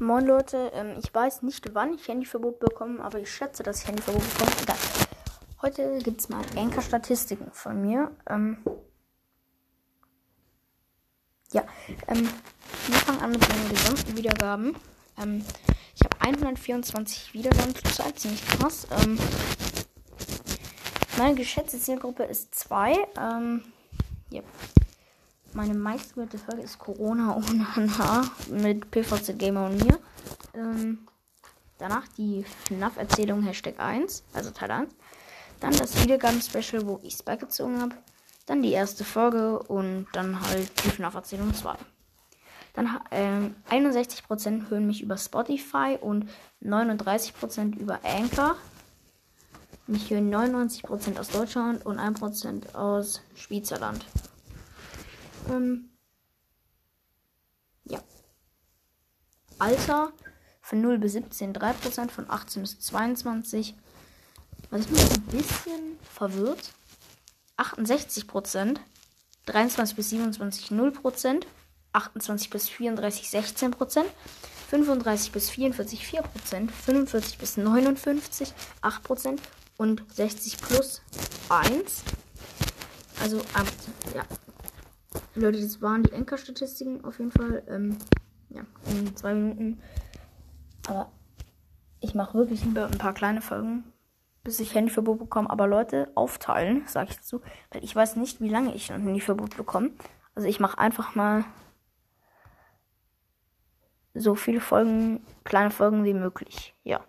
Moin Leute, ähm, ich weiß nicht, wann ich Handyverbot bekomme, aber ich schätze, dass ich Handyverbot bekomme. Egal. Heute gibt es mal Anker-Statistiken von mir. Ähm, ja, ähm, wir fangen an mit den gesamten Wiedergaben. Ähm, ich habe 124 Wiedergaben zurzeit, ziemlich krass. Ähm, meine geschätzte Zielgruppe ist 2. Ähm, ja. Meine meistgehörte Folge ist Corona ohne H mit PVZ Gamer und mir. Ähm, danach die FNAF-Erzählung Hashtag 1, also Teil 1. Dann das Wiedergaben-Special, wo ich Spike gezogen habe. Dann die erste Folge und dann halt die FNAF-Erzählung 2. Dann ähm, 61% hören mich über Spotify und 39% über Anchor. Mich hören 99% aus Deutschland und 1% aus Schweizerland. Ähm, ja. Alter von 0 bis 17 3%, von 18 bis 22. Was ich mich ein bisschen verwirrt. 68%, 23 bis 27 0%, 28 bis 34 16%, 35 bis 44 4%, 45 bis 59 8% und 60 plus 1. Also, ja, Leute, das waren die Anker-Statistiken auf jeden Fall. Ähm, ja, in zwei Minuten. Aber ich mache wirklich lieber ein paar kleine Folgen, bis ich Handyverbot bekomme. Aber Leute, aufteilen, sage ich dazu. Weil ich weiß nicht, wie lange ich ein Handyverbot bekomme. Also ich mache einfach mal so viele Folgen, kleine Folgen wie möglich. Ja.